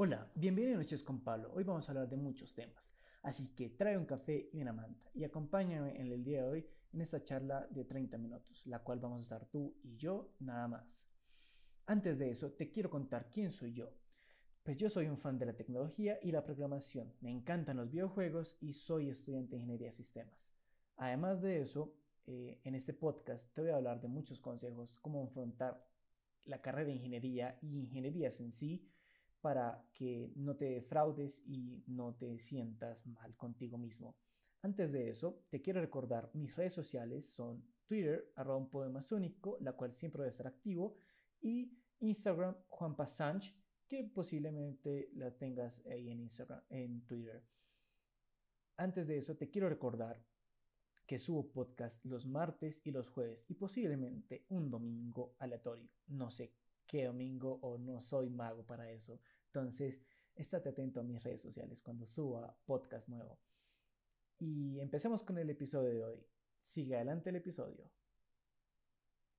Hola, bienvenidos a Noches con Pablo. Hoy vamos a hablar de muchos temas, así que trae un café y una manta y acompáñame en el día de hoy en esta charla de 30 minutos, la cual vamos a estar tú y yo nada más. Antes de eso, te quiero contar quién soy yo. Pues yo soy un fan de la tecnología y la programación, me encantan los videojuegos y soy estudiante de ingeniería de sistemas. Además de eso, eh, en este podcast te voy a hablar de muchos consejos cómo afrontar la carrera de ingeniería y ingenierías en sí, para que no te defraudes y no te sientas mal contigo mismo. Antes de eso, te quiero recordar, mis redes sociales son Twitter, arroba un la cual siempre voy a estar activo, y Instagram, Juan Passange, que posiblemente la tengas ahí en Instagram, en Twitter. Antes de eso, te quiero recordar que subo podcast los martes y los jueves y posiblemente un domingo aleatorio. No sé qué domingo o no soy mago para eso. Entonces, estate atento a mis redes sociales cuando suba podcast nuevo. Y empecemos con el episodio de hoy. Sigue adelante el episodio.